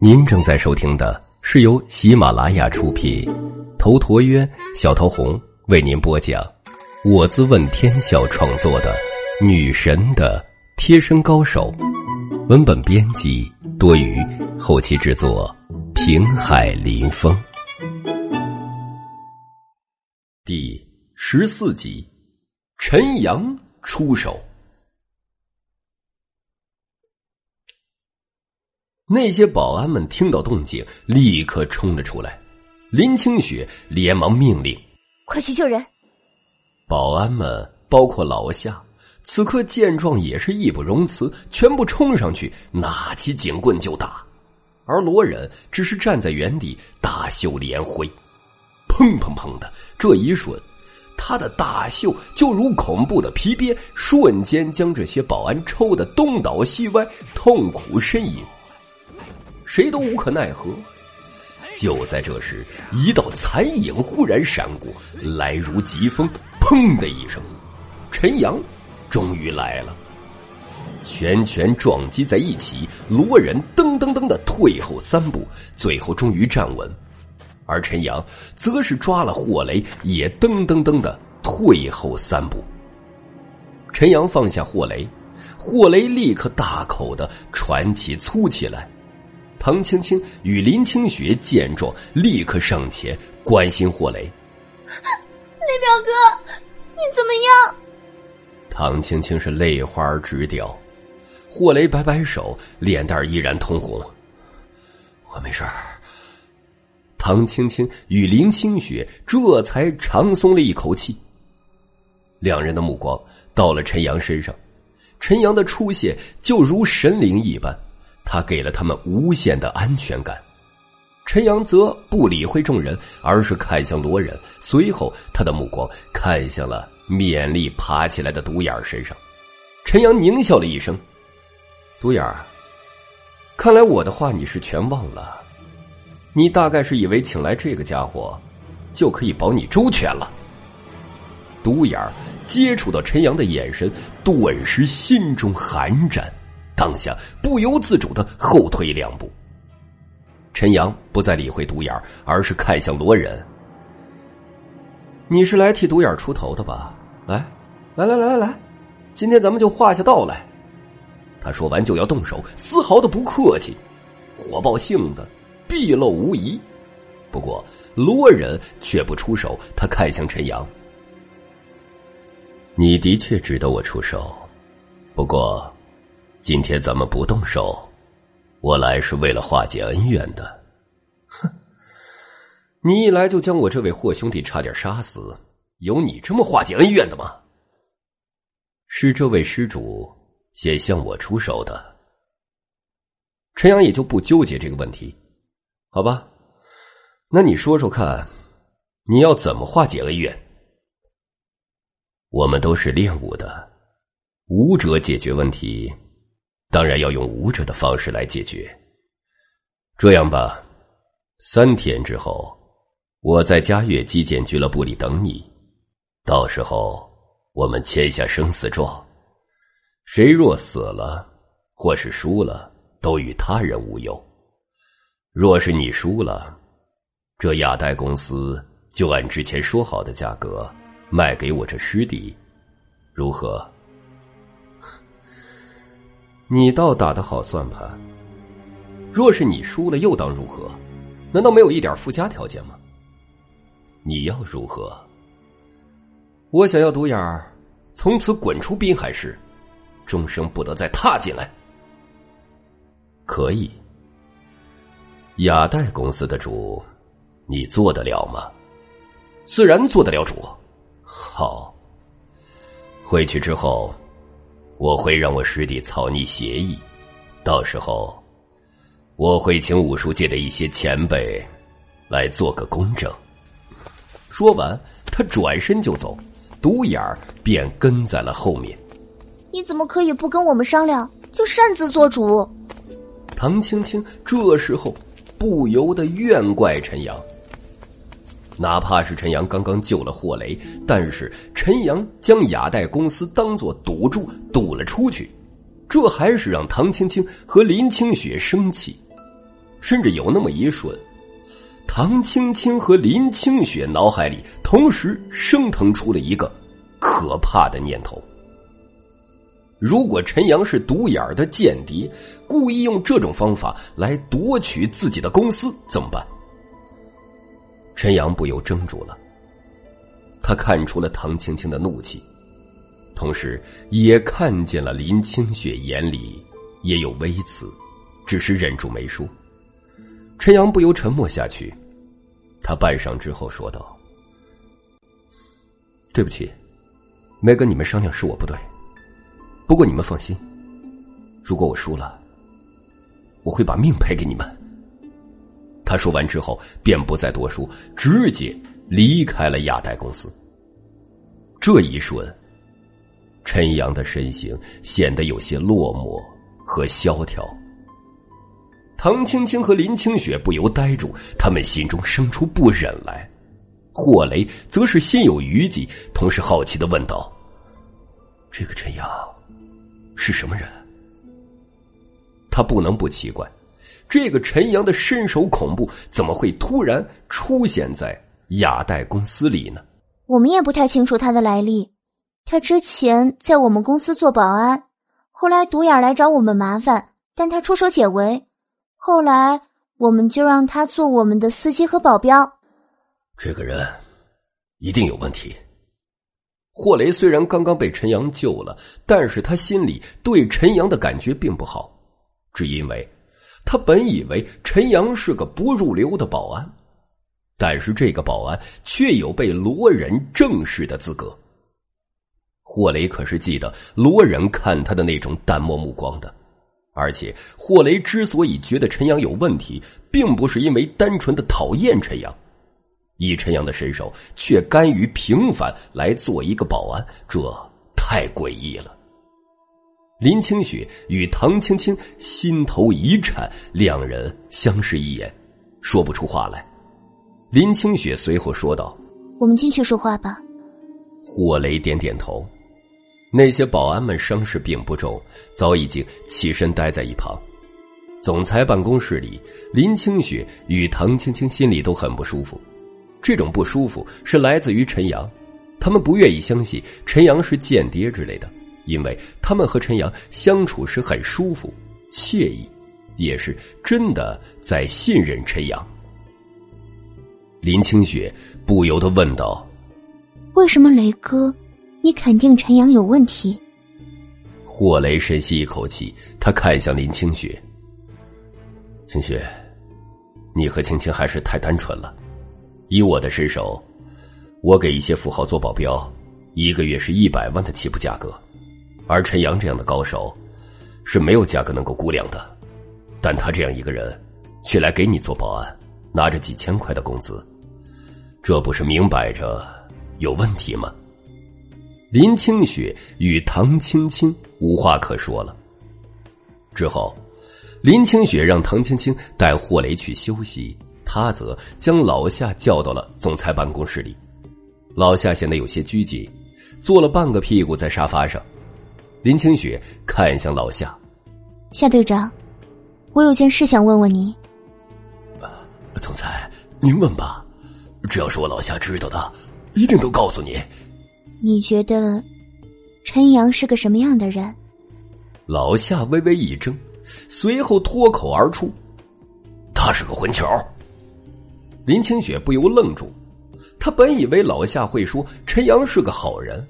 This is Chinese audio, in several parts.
您正在收听的是由喜马拉雅出品，头陀渊、小桃红为您播讲，我自问天笑创作的《女神的贴身高手》，文本编辑多余，后期制作平海林风，第十四集，陈阳出手。那些保安们听到动静，立刻冲了出来。林清雪连忙命令：“快去救人！”保安们，包括老夏，此刻见状也是义不容辞，全部冲上去，拿起警棍就打。而罗忍只是站在原地，大袖连挥，砰砰砰的。这一瞬，他的大袖就如恐怖的皮鞭，瞬间将这些保安抽得东倒西歪，痛苦呻吟。谁都无可奈何。就在这时，一道残影忽然闪过，来如疾风，砰的一声，陈阳终于来了。拳拳撞击在一起，罗忍噔噔噔的退后三步，最后终于站稳，而陈阳则是抓了霍雷，也噔噔噔的退后三步。陈阳放下霍雷，霍雷立刻大口的喘起粗气来。唐青青与林清雪见状，立刻上前关心霍雷：“雷表哥，你怎么样？”唐青青是泪花直掉，霍雷摆摆手，脸蛋依然通红。我没事儿。唐青青与林清雪这才长松了一口气。两人的目光到了陈阳身上，陈阳的出现就如神灵一般。他给了他们无限的安全感，陈阳则不理会众人，而是看向罗仁，随后他的目光看向了勉力爬起来的独眼身上。陈阳狞笑了一声：“独眼儿，看来我的话你是全忘了，你大概是以为请来这个家伙，就可以保你周全了。”独眼儿接触到陈阳的眼神，顿时心中寒战。当下不由自主的后退两步。陈阳不再理会独眼而是看向罗仁：“你是来替独眼出头的吧？来，来来来来来，今天咱们就画下道来。”他说完就要动手，丝毫的不客气，火爆性子毕露无遗。不过罗仁却不出手，他看向陈阳：“你的确值得我出手，不过……”今天咱们不动手，我来是为了化解恩怨的。哼，你一来就将我这位霍兄弟差点杀死，有你这么化解恩怨的吗？是这位施主先向我出手的。陈阳也就不纠结这个问题，好吧？那你说说看，你要怎么化解恩怨？我们都是练武的，武者解决问题。当然要用武者的方式来解决。这样吧，三天之后，我在嘉悦击剑俱乐部里等你。到时候，我们签下生死状，谁若死了，或是输了，都与他人无忧。若是你输了，这亚代公司就按之前说好的价格卖给我这师弟，如何？你倒打得好算盘。若是你输了，又当如何？难道没有一点附加条件吗？你要如何？我想要独眼儿从此滚出滨海市，终生不得再踏进来。可以。亚代公司的主，你做得了吗？自然做得了主。好。回去之后。我会让我师弟草拟协议，到时候我会请武术界的一些前辈来做个公证。说完，他转身就走，独眼儿便跟在了后面。你怎么可以不跟我们商量就擅自做主？唐青青这时候不由得怨怪陈阳。哪怕是陈阳刚刚救了霍雷，但是陈阳将雅代公司当做赌注赌了出去，这还是让唐青青和林清雪生气，甚至有那么一瞬，唐青青和林清雪脑海里同时升腾出了一个可怕的念头：如果陈阳是独眼的间谍，故意用这种方法来夺取自己的公司，怎么办？陈阳不由怔住了，他看出了唐青青的怒气。同时，也看见了林清雪眼里也有微词，只是忍住没说。陈阳不由沉默下去，他半晌之后说道：“对不起，没跟你们商量是我不对。不过你们放心，如果我输了，我会把命赔给你们。”他说完之后，便不再多说，直接离开了亚代公司。这一瞬。陈阳的身形显得有些落寞和萧条。唐青青和林清雪不由呆住，他们心中生出不忍来。霍雷则是心有余悸，同时好奇的问道：“这个陈阳是什么人？”他不能不奇怪，这个陈阳的身手恐怖，怎么会突然出现在雅代公司里呢？我们也不太清楚他的来历。他之前在我们公司做保安，后来独眼来找我们麻烦，但他出手解围，后来我们就让他做我们的司机和保镖。这个人一定有问题。霍雷虽然刚刚被陈阳救了，但是他心里对陈阳的感觉并不好，只因为他本以为陈阳是个不入流的保安，但是这个保安却有被罗忍正视的资格。霍雷可是记得罗仁看他的那种淡漠目光的，而且霍雷之所以觉得陈阳有问题，并不是因为单纯的讨厌陈阳，以陈阳的身手却甘于平凡来做一个保安，这太诡异了。林清雪与唐青青心头一颤，两人相视一眼，说不出话来。林清雪随后说道：“我们进去说话吧。”霍雷点点头。那些保安们伤势并不重，早已经起身待在一旁。总裁办公室里，林清雪与唐青青心里都很不舒服。这种不舒服是来自于陈阳，他们不愿意相信陈阳是间谍之类的，因为他们和陈阳相处时很舒服、惬意，也是真的在信任陈阳。林清雪不由得问道：“为什么雷哥？”你肯定陈阳有问题。霍雷深吸一口气，他看向林清雪：“清雪，你和青青还是太单纯了。以我的身手，我给一些富豪做保镖，一个月是一百万的起步价格。而陈阳这样的高手，是没有价格能够估量的。但他这样一个人，却来给你做保安，拿着几千块的工资，这不是明摆着有问题吗？”林清雪与唐青青无话可说了。之后，林清雪让唐青青带霍雷去休息，他则将老夏叫到了总裁办公室里。老夏显得有些拘谨，坐了半个屁股在沙发上。林清雪看向老夏：“夏队长，我有件事想问问你。”“总裁，您问吧，只要是我老夏知道的，一定都告诉你。”你觉得陈阳是个什么样的人？老夏微微一怔，随后脱口而出：“他是个混球。”林清雪不由愣住，他本以为老夏会说陈阳是个好人，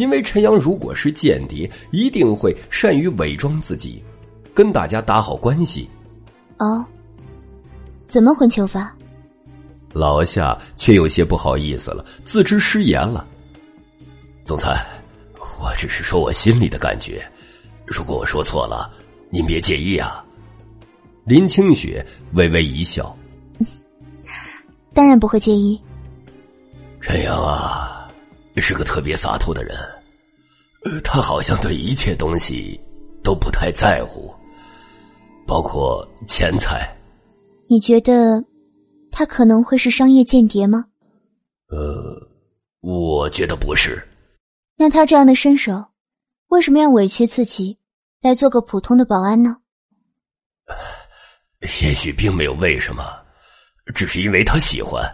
因为陈阳如果是间谍，一定会善于伪装自己，跟大家打好关系。哦，怎么混球法？老夏却有些不好意思了，自知失言了。总裁，我只是说我心里的感觉，如果我说错了，您别介意啊。林清雪微微一笑，当然不会介意。陈阳啊，是个特别洒脱的人，他好像对一切东西都不太在乎，包括钱财。你觉得他可能会是商业间谍吗？呃，我觉得不是。那他这样的身手，为什么要委屈自己，来做个普通的保安呢？也许并没有为什么，只是因为他喜欢。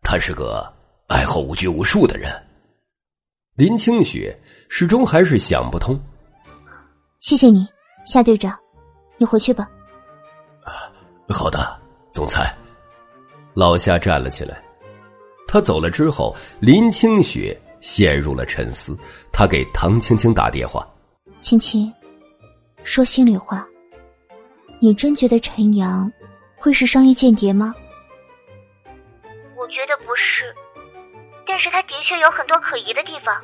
他是个爱好无拘无束的人。林清雪始终还是想不通。谢谢你，夏队长，你回去吧。好的，总裁。老夏站了起来。他走了之后，林清雪陷入了沉思。他给唐青青打电话：“青青，说心里话，你真觉得陈阳会是商业间谍吗？”我觉得不是，但是他的确有很多可疑的地方。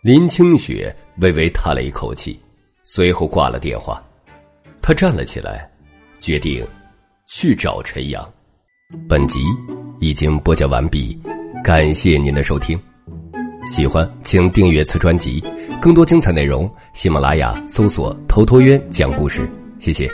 林清雪微微叹了一口气，随后挂了电话。他站了起来，决定去找陈阳。本集已经播讲完毕，感谢您的收听。喜欢请订阅此专辑，更多精彩内容，喜马拉雅搜索“头陀渊讲故事”。谢谢。